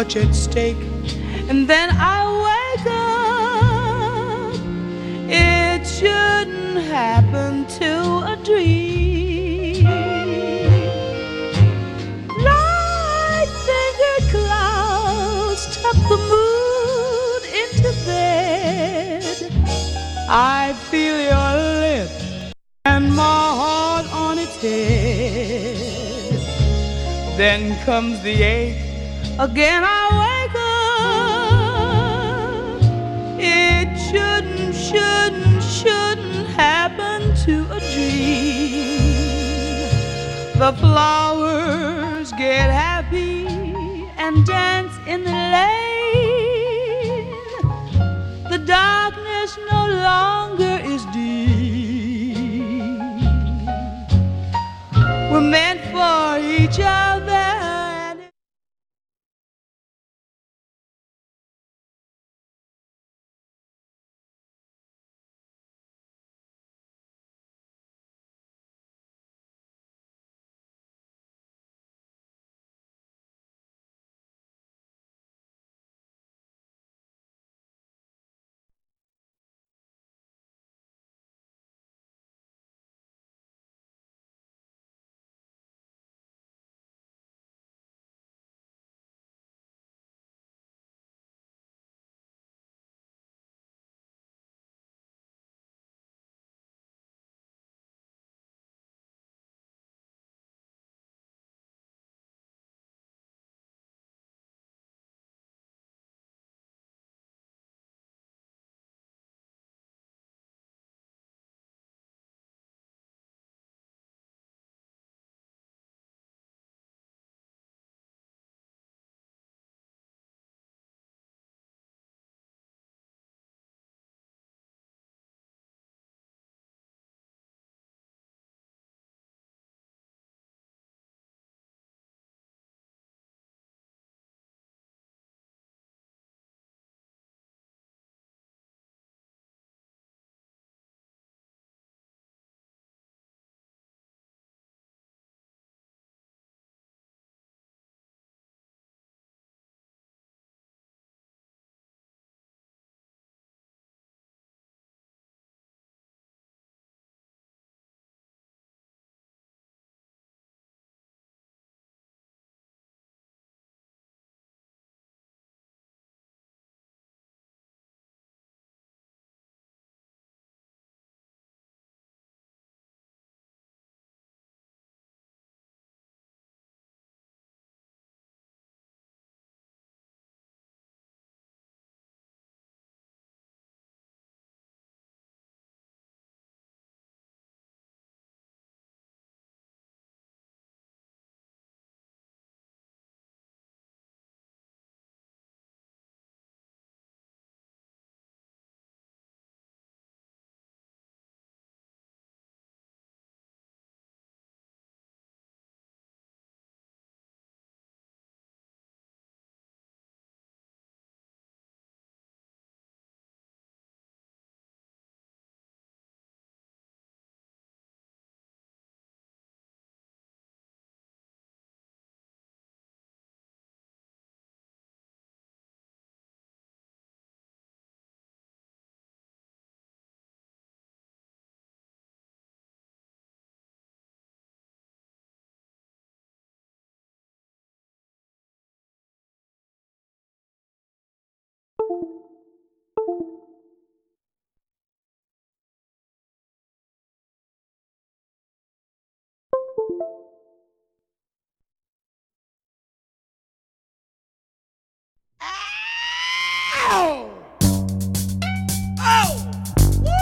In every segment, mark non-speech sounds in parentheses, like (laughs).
much at stake, and then I wake up. It shouldn't happen to a dream. Light fingered clouds tuck the mood into bed. I feel your lips and my heart on its head. Then comes the ache. Again I wake up. It shouldn't, shouldn't, shouldn't happen to a dream. The flowers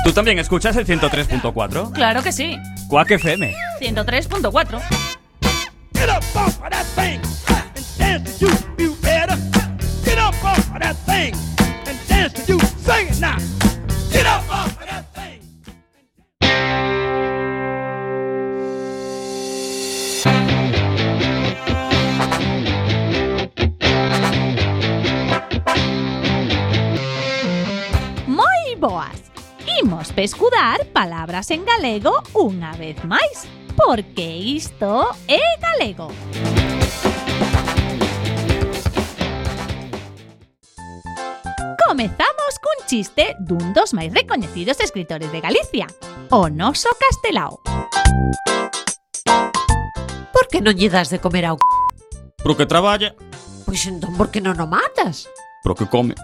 ¿Tú también escuchas el 103.4? Claro que sí. Quack FM. 103.4. Get up escudar palabras en galego unha vez máis, porque isto é galego. Comezamos cun chiste dun dos máis recoñecidos escritores de Galicia, o noso castelao. Por que non lle das de comer ao c***? Pro que traballa. Pois entón, por que non o matas? Pro que come.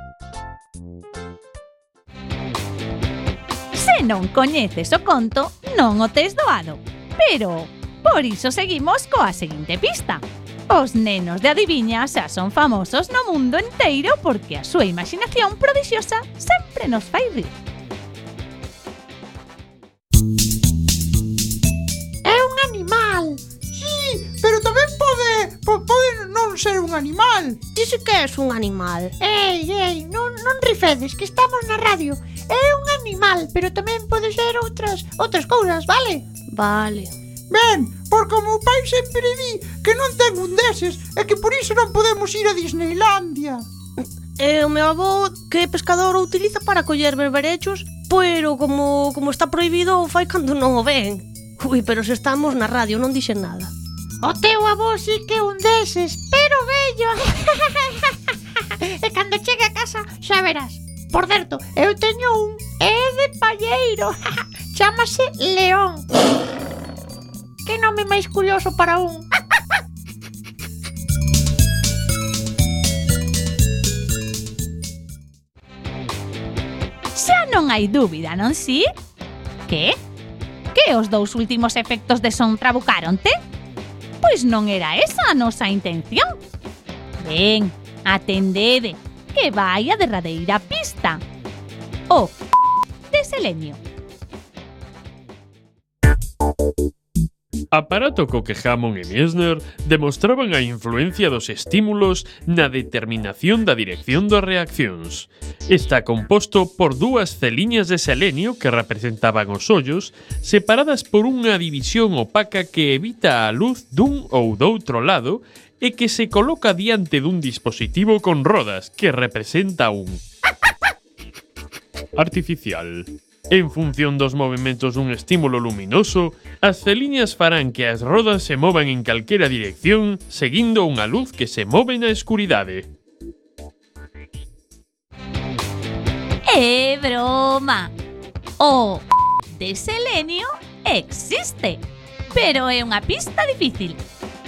Se non coñeces o conto, non o tes doado. Pero, por iso seguimos coa seguinte pista. Os nenos de adiviña xa son famosos no mundo enteiro porque a súa imaginación prodixiosa sempre nos fai rir. É un animal. Sí, pero tamén pode, pode non ser un animal. Ti que é un animal. Ei, ei, non, non rifedes, que estamos na radio é un animal, pero tamén pode ser outras outras cousas, vale? Vale. Ben, porque o meu pai sempre di que non ten un deses e que por iso non podemos ir a Disneylandia. E o meu avó que pescador o utiliza para coller berberechos, pero como, como está proibido o fai cando non o ven. Ui, pero se estamos na radio non dixen nada. O teu avó sí que un deses, pero bello. (laughs) e cando chegue a casa xa verás. Por certo, eu teño un é de palleiro. (laughs) Chámase León. que nome máis curioso para un. Xa non hai dúbida, non si? Que? Que os dous últimos efectos de son trabucaronte? Pois non era esa a nosa intención. Ben, atendede, que vai a derradeira pista. O de Selenio. Aparato co que Hammond e Miesner demostraban a influencia dos estímulos na determinación da dirección das reaccións. Está composto por dúas celiñas de selenio que representaban os ollos, separadas por unha división opaca que evita a luz dun ou doutro lado e que se coloca diante dun dispositivo con rodas que representa un artificial. En función dos movimentos dun estímulo luminoso, as celiñas farán que as rodas se movan en calquera dirección seguindo unha luz que se move na escuridade. É broma! O de selenio existe, pero é unha pista difícil.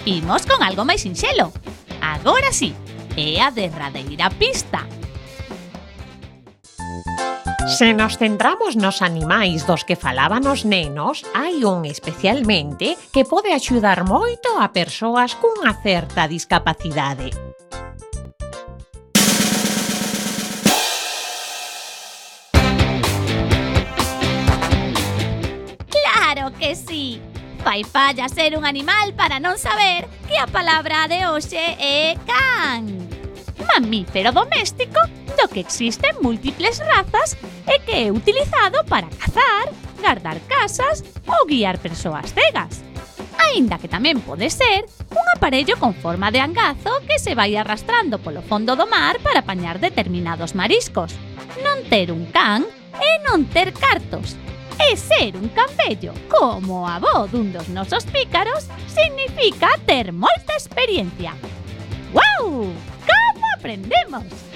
Imos con algo máis sinxelo. Agora sí, é a derradeira pista. Se nos centramos nos animais dos que falaban os nenos, hai un especialmente que pode axudar moito a persoas cunha certa discapacidade. ¡Claro que sí! fai falla ser un animal para non saber que a palabra de hoxe é can. Mamífero doméstico do que existen múltiples razas e que é utilizado para cazar, guardar casas ou guiar persoas cegas. Aínda que tamén pode ser un aparello con forma de angazo que se vai arrastrando polo fondo do mar para apañar determinados mariscos. Non ter un can é non ter cartos, E ser un cambello, como a avó dun dos nosos pícaros, significa ter moita experiencia. ¡Guau! Como aprendemos?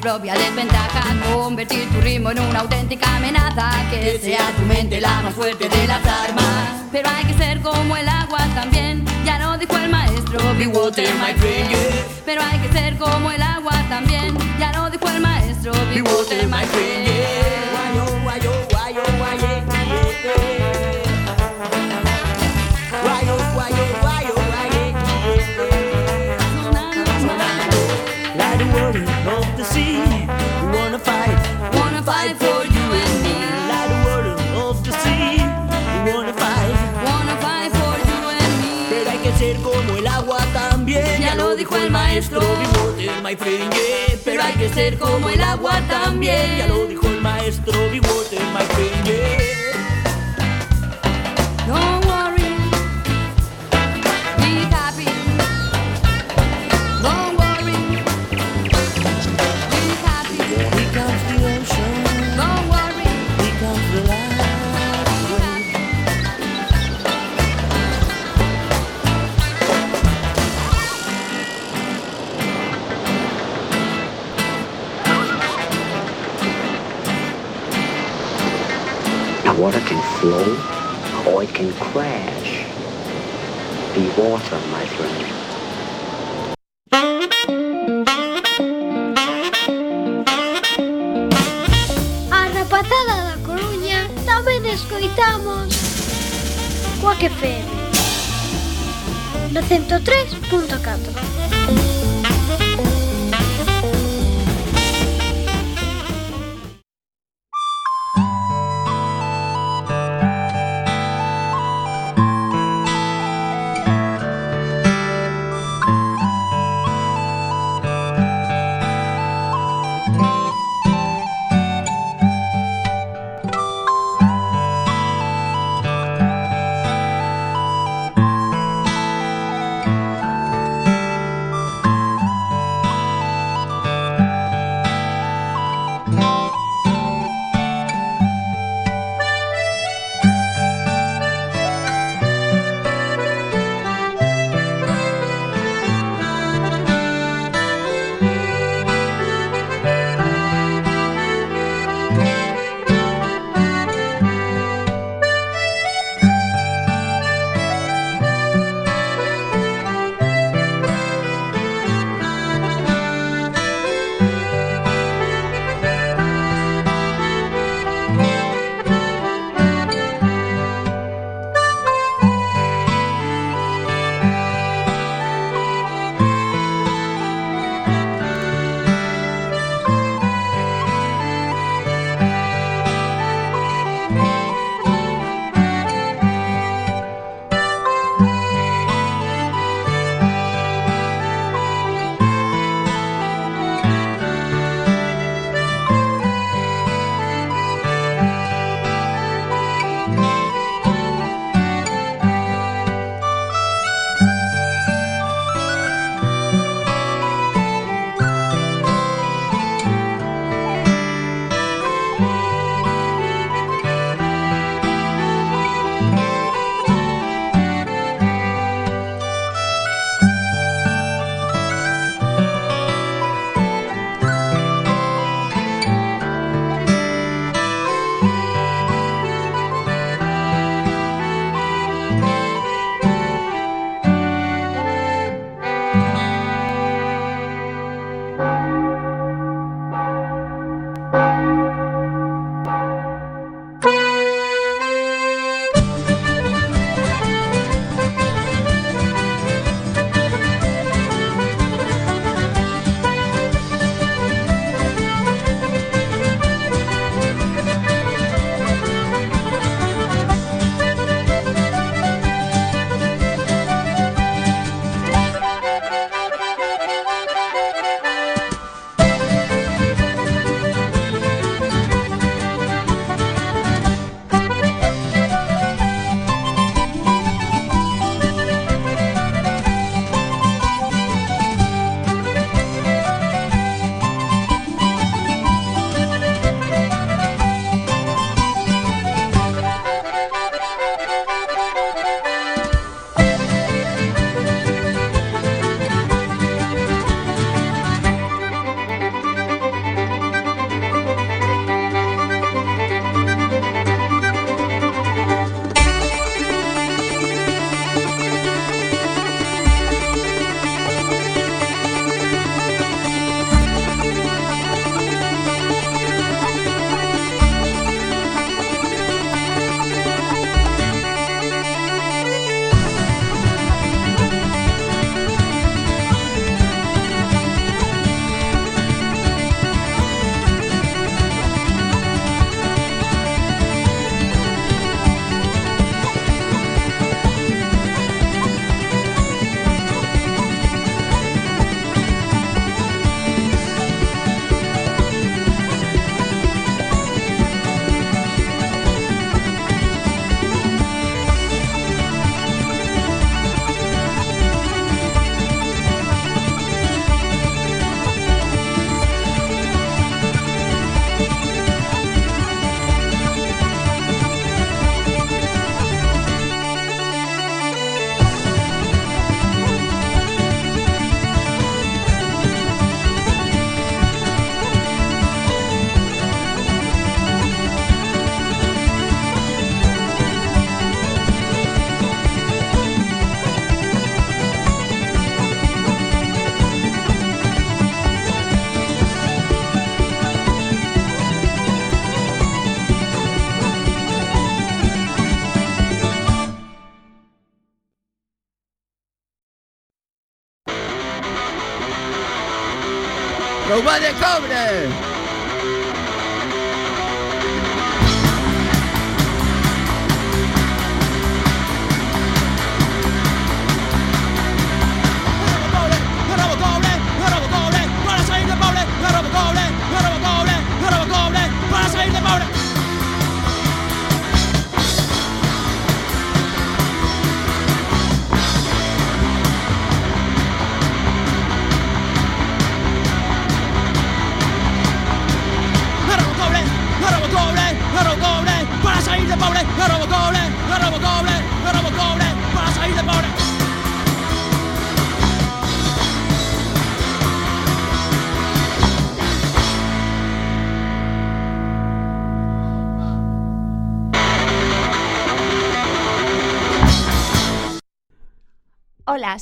Propia desventaja, convertir tu ritmo en una auténtica amenaza, que sea tu mente la más fuerte de las armas. Pero hay que ser como el agua también, ya lo dijo el maestro, be water my friend. Pero hay que ser como el agua también, ya lo dijo el maestro, be water my friend. Maestro. Water, my friend, yeah. Pero hay que ser como el agua también. Ya lo dijo el maestro, water, my friend, yeah. float or it can crash. Be water, my friend. A rapatada da Coruña tamén escoitamos Coaque FM no 103.4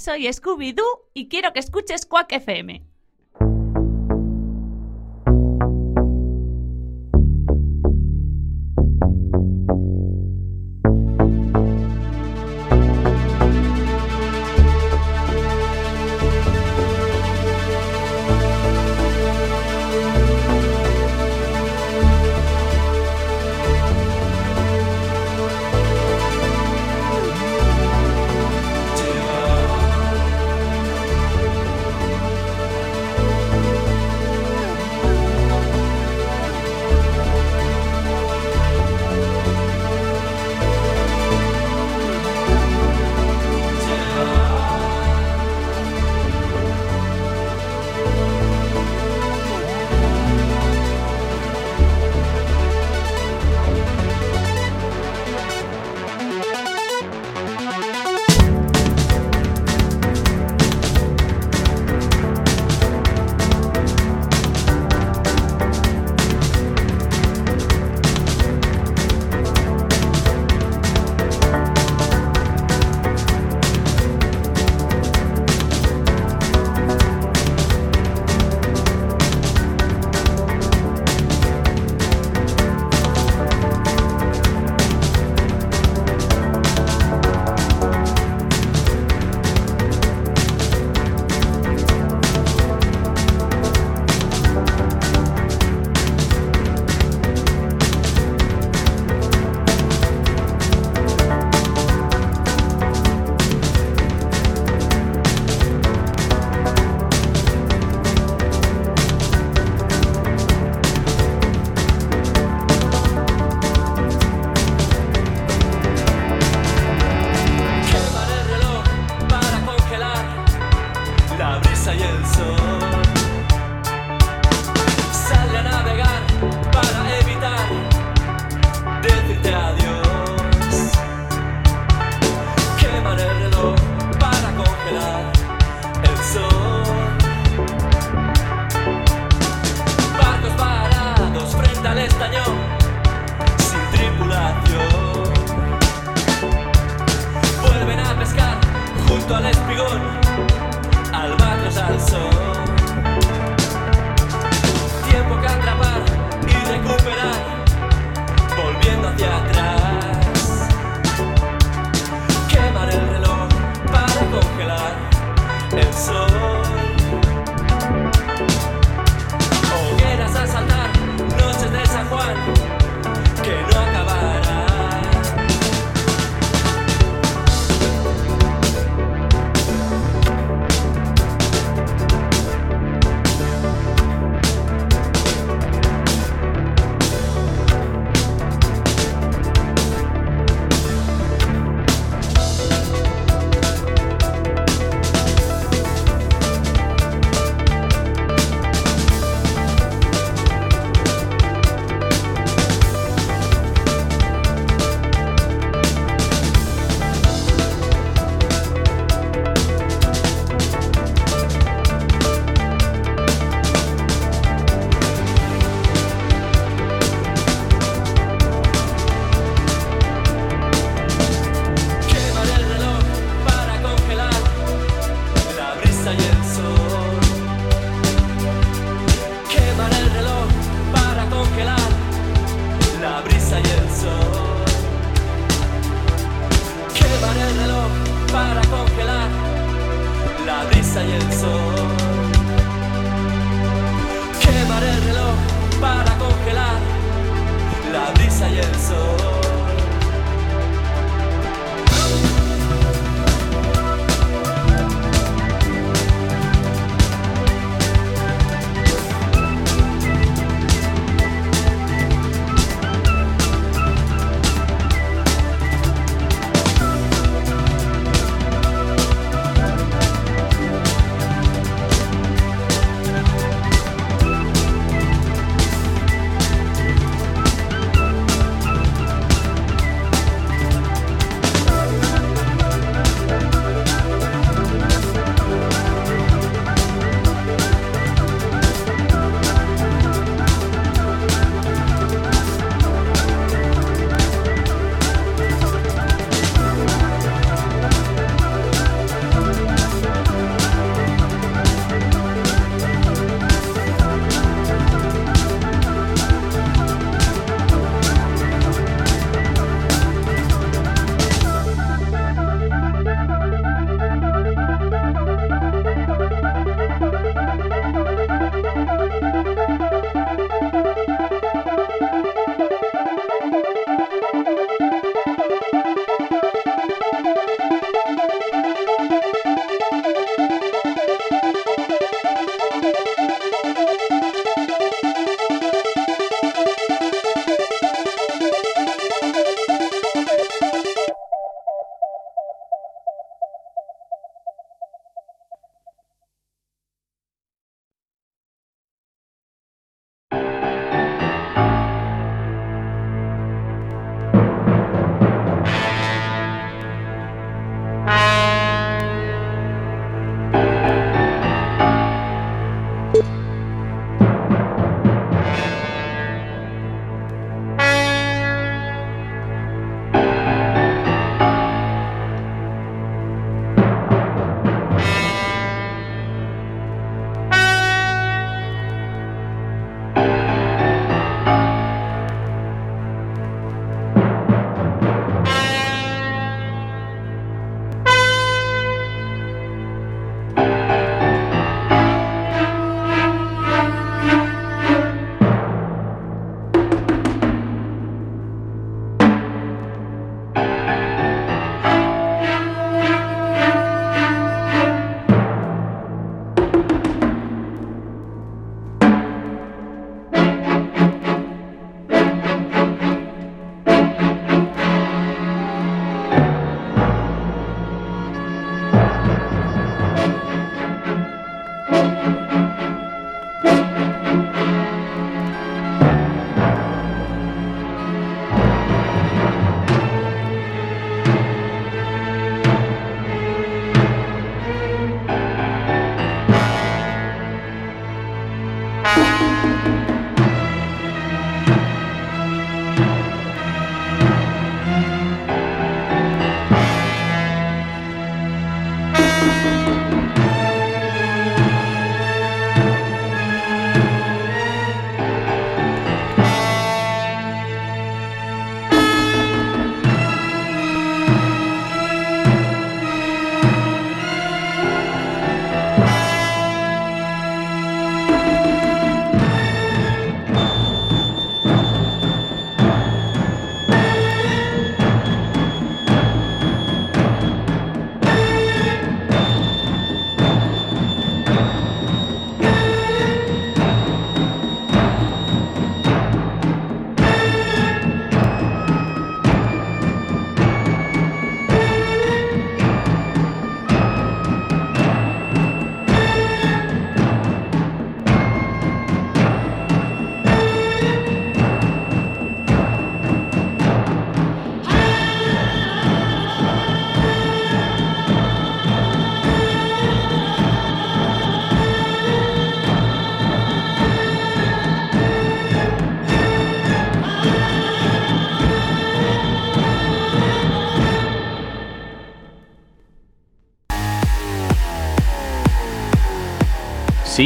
soy Scooby-Doo y quiero que escuches Quack FM.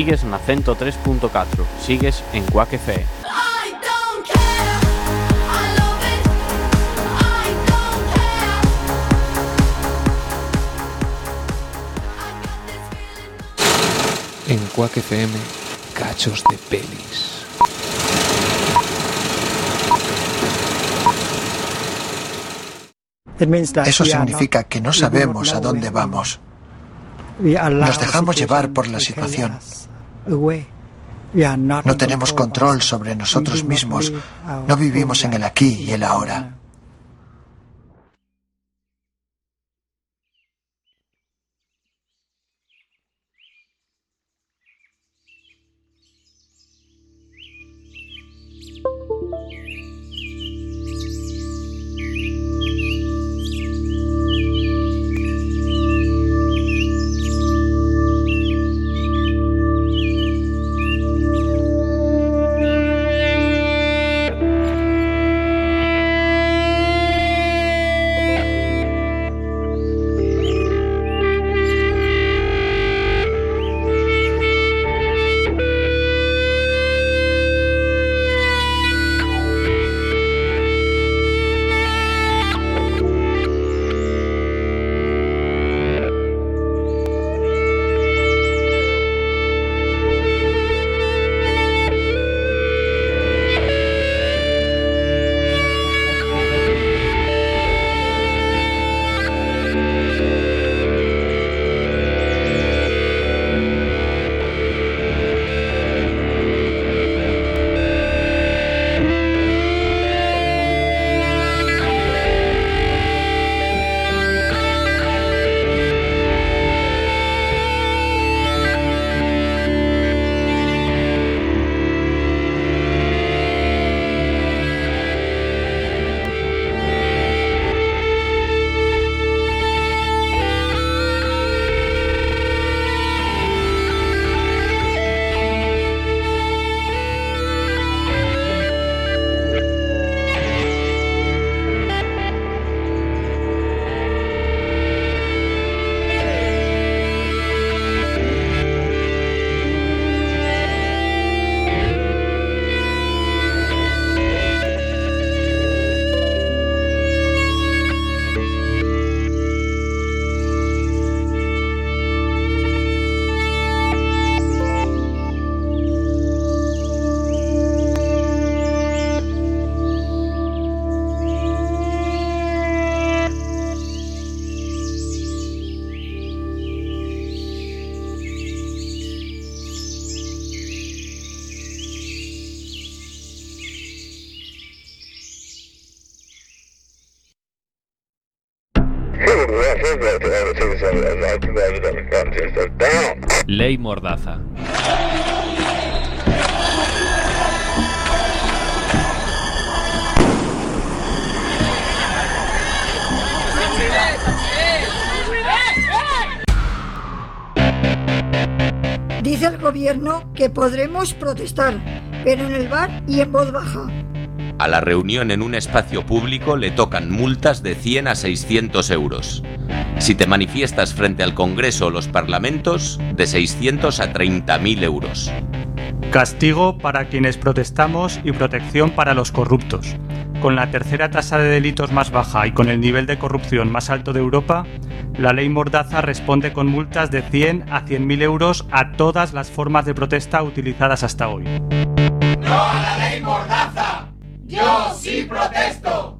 Sigues na 3.4. sigues en Quack FM. en Quack FM Cachos de Pelis. Eso significa que no sabemos a dónde vamos. Nos dejamos llevar por la situación no tenemos control sobre nosotros mismos. No vivimos en el aquí y el ahora. Ley Mordaza. Dice el gobierno que podremos protestar, pero en el bar y en voz baja. A la reunión en un espacio público le tocan multas de 100 a 600 euros. Si te manifiestas frente al Congreso o los parlamentos, de 600 a 30.000 euros. Castigo para quienes protestamos y protección para los corruptos. Con la tercera tasa de delitos más baja y con el nivel de corrupción más alto de Europa, la ley Mordaza responde con multas de 100 a 100.000 euros a todas las formas de protesta utilizadas hasta hoy. ¡No a la ley Mordaza! ¡Yo sí protesto!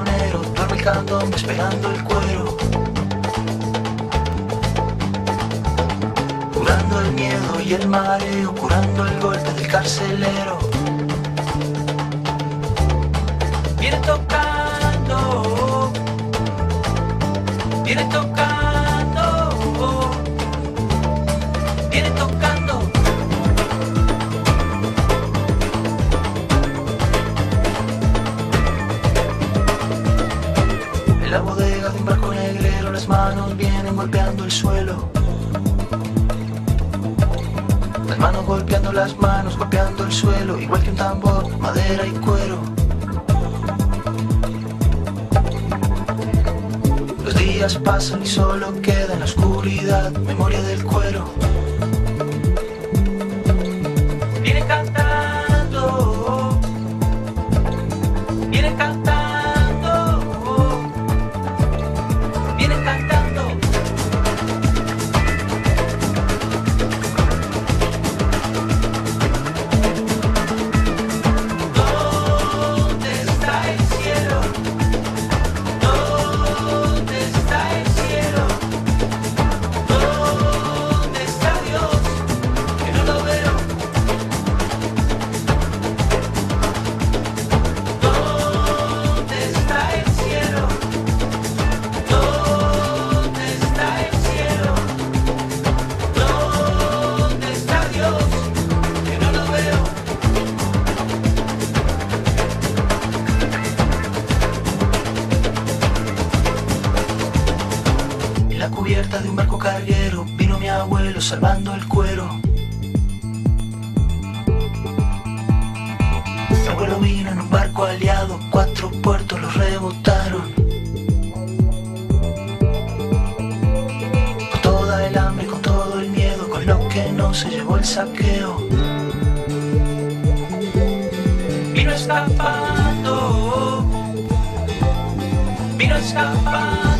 Prisionero candombe esperando el cuero. Curando el miedo y el mareo, curando el golpe del carcelero. Viene tocando, viene tocando, suelo. Las manos golpeando las manos, golpeando el suelo, igual que un tambor, madera y cuero. Los días pasan y solo queda en la oscuridad memoria del cuero. Cubierta de un barco carguero vino mi abuelo salvando el cuero. Mi abuelo vino en un barco aliado, cuatro puertos los rebotaron. Con toda el hambre, con todo el miedo, con lo que no se llevó el saqueo. Vino escapando, vino escapando.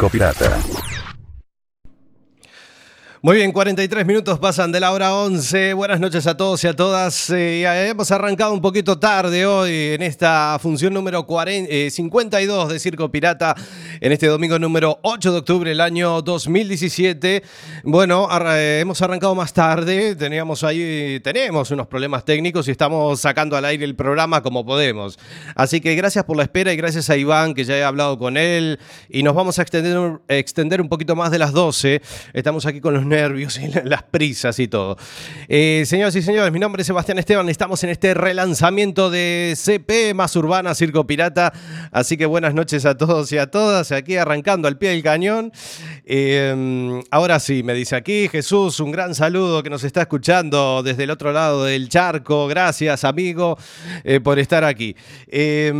Circo Pirata. Muy bien, 43 minutos pasan de la hora 11. Buenas noches a todos y a todas. Eh, hemos arrancado un poquito tarde hoy en esta función número 40, eh, 52 de Circo Pirata, en este domingo número 8 de octubre del año 2017. Bueno, eh, hemos arrancado más tarde, teníamos ahí, tenemos unos problemas técnicos y estamos sacando al aire el programa como podemos. Así que gracias por la espera y gracias a Iván, que ya he hablado con él, y nos vamos a extender, extender un poquito más de las 12. Estamos aquí con los nervios y las prisas y todo. Eh, señoras y señores, mi nombre es Sebastián Esteban. Estamos en este relanzamiento de CP más Urbana Circo Pirata. Así que buenas noches a todos y a todas. Aquí arrancando al pie del cañón. Eh, ahora sí, me dice aquí Jesús, un gran saludo que nos está escuchando desde el otro lado del charco. Gracias, amigo, eh, por estar aquí. Eh,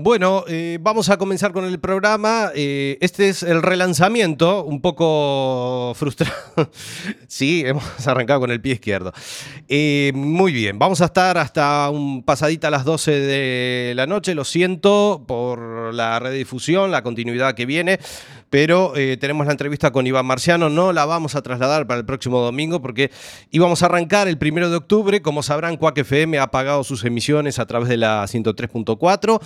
bueno, eh, vamos a comenzar con el programa. Eh, este es el relanzamiento, un poco frustrado. (laughs) sí, hemos arrancado con el pie izquierdo. Eh, muy bien, vamos a estar hasta un pasadita a las 12 de la noche. Lo siento por la redifusión, la continuidad que viene. Pero eh, tenemos la entrevista con Iván Marciano, no la vamos a trasladar para el próximo domingo porque íbamos a arrancar el primero de octubre. Como sabrán, Quack FM ha pagado sus emisiones a través de la 103.4.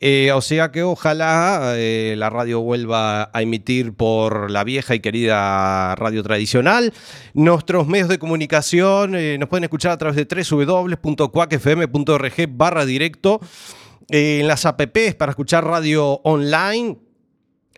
Eh, o sea que ojalá eh, la radio vuelva a emitir por la vieja y querida radio tradicional. Nuestros medios de comunicación nos pueden escuchar a través de www.quackfm.org barra directo. en las apps para escuchar radio online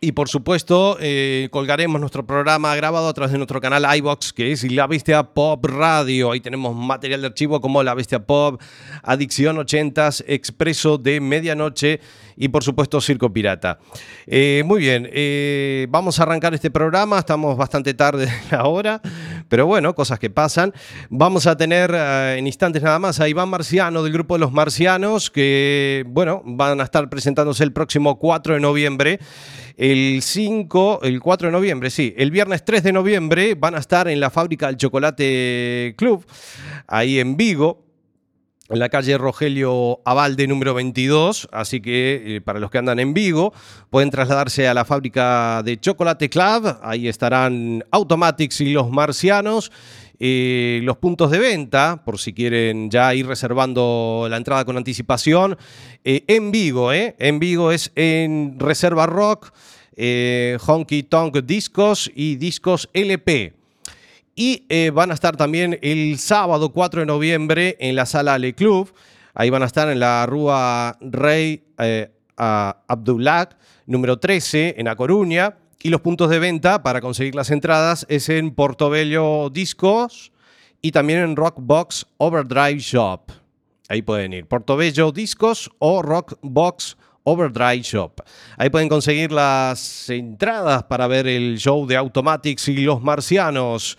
y por supuesto, eh, colgaremos nuestro programa grabado a través de nuestro canal iBox, que es La Bestia Pop Radio. Ahí tenemos material de archivo como La Bestia Pop, Adicción 80s, Expreso de Medianoche y por supuesto Circo Pirata. Eh, muy bien, eh, vamos a arrancar este programa. Estamos bastante tarde (laughs) ahora, pero bueno, cosas que pasan. Vamos a tener eh, en instantes nada más a Iván Marciano del grupo de los Marcianos, que bueno, van a estar presentándose el próximo 4 de noviembre. El 5, el 4 de noviembre, sí. El viernes 3 de noviembre van a estar en la fábrica del Chocolate Club, ahí en Vigo en la calle Rogelio Abalde número 22, así que eh, para los que andan en Vigo pueden trasladarse a la fábrica de Chocolate Club, ahí estarán Automatics y los marcianos. Eh, los puntos de venta, por si quieren ya ir reservando la entrada con anticipación, eh, en Vigo. En Vigo es en Reserva Rock, Honky Tonk Discos y Discos LP. Y eh, van a estar también el sábado 4 de noviembre en la sala Le Club. Ahí van a estar en la Rúa Rey eh, Abdullah, número 13, en A Coruña. Y los puntos de venta para conseguir las entradas es en Portobello Discos y también en Rockbox Overdrive Shop. Ahí pueden ir. Portobello Discos o Rockbox Overdrive Shop. Ahí pueden conseguir las entradas para ver el show de Automatics y los marcianos.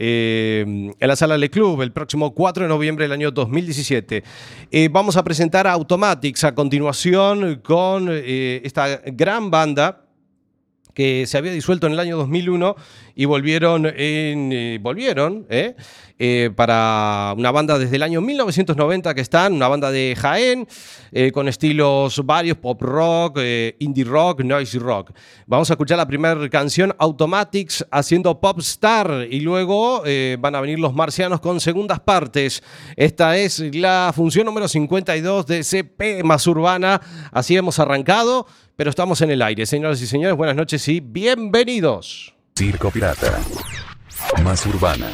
Eh, en la sala Le Club el próximo 4 de noviembre del año 2017. Eh, vamos a presentar a Automatics a continuación con eh, esta gran banda que se había disuelto en el año 2001 y volvieron, en, eh, volvieron eh, eh, para una banda desde el año 1990 que están, una banda de Jaén, con estilos varios, pop rock, indie rock, noisy rock. Vamos a escuchar la primera canción, Automatics, haciendo Pop Star, y luego van a venir los marcianos con segundas partes. Esta es la función número 52 de CP más Urbana. Así hemos arrancado pero estamos en el aire. Señoras y señores, buenas noches y bienvenidos. Circo Pirata. Más urbana.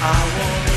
I want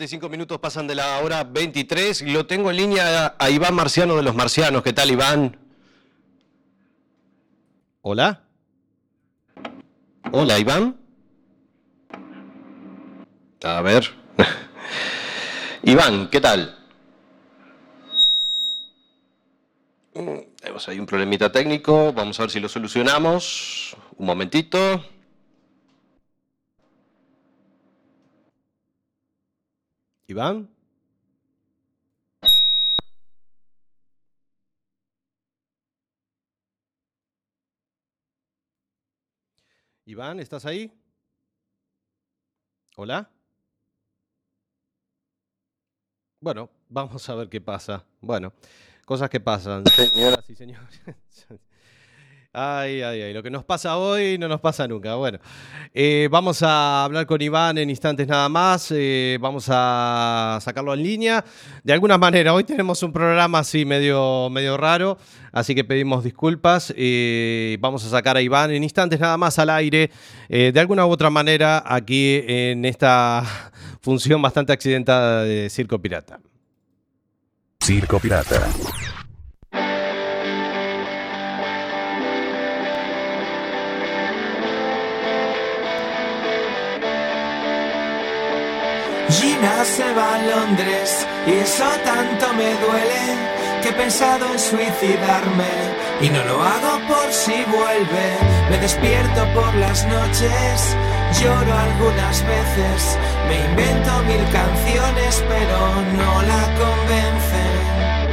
45 minutos pasan de la hora 23. Lo tengo en línea a Iván Marciano de los Marcianos. ¿Qué tal, Iván? Hola. Hola, Iván. A ver. (laughs) Iván, ¿qué tal? Mm, Hay un problemita técnico. Vamos a ver si lo solucionamos. Un momentito. Iván. Iván, ¿estás ahí? Hola. Bueno, vamos a ver qué pasa. Bueno, cosas que pasan, señoras y señores. Ay, ay, ay, lo que nos pasa hoy no nos pasa nunca. Bueno, eh, vamos a hablar con Iván en instantes nada más. eh, vamos a sacarlo en línea. De alguna manera, hoy tenemos un programa así medio, medio raro, así que pedimos disculpas. eh, vamos a sacar a Iván en instantes nada más al aire. eh, de alguna u otra manera, aquí en esta función bastante accidentada de Circo Pirata. Circo Pirata. Gina se va a Londres y eso tanto me duele que he pensado en suicidarme y no lo hago por si vuelve. Me despierto por las noches, lloro algunas veces, me invento mil canciones pero no la convencen.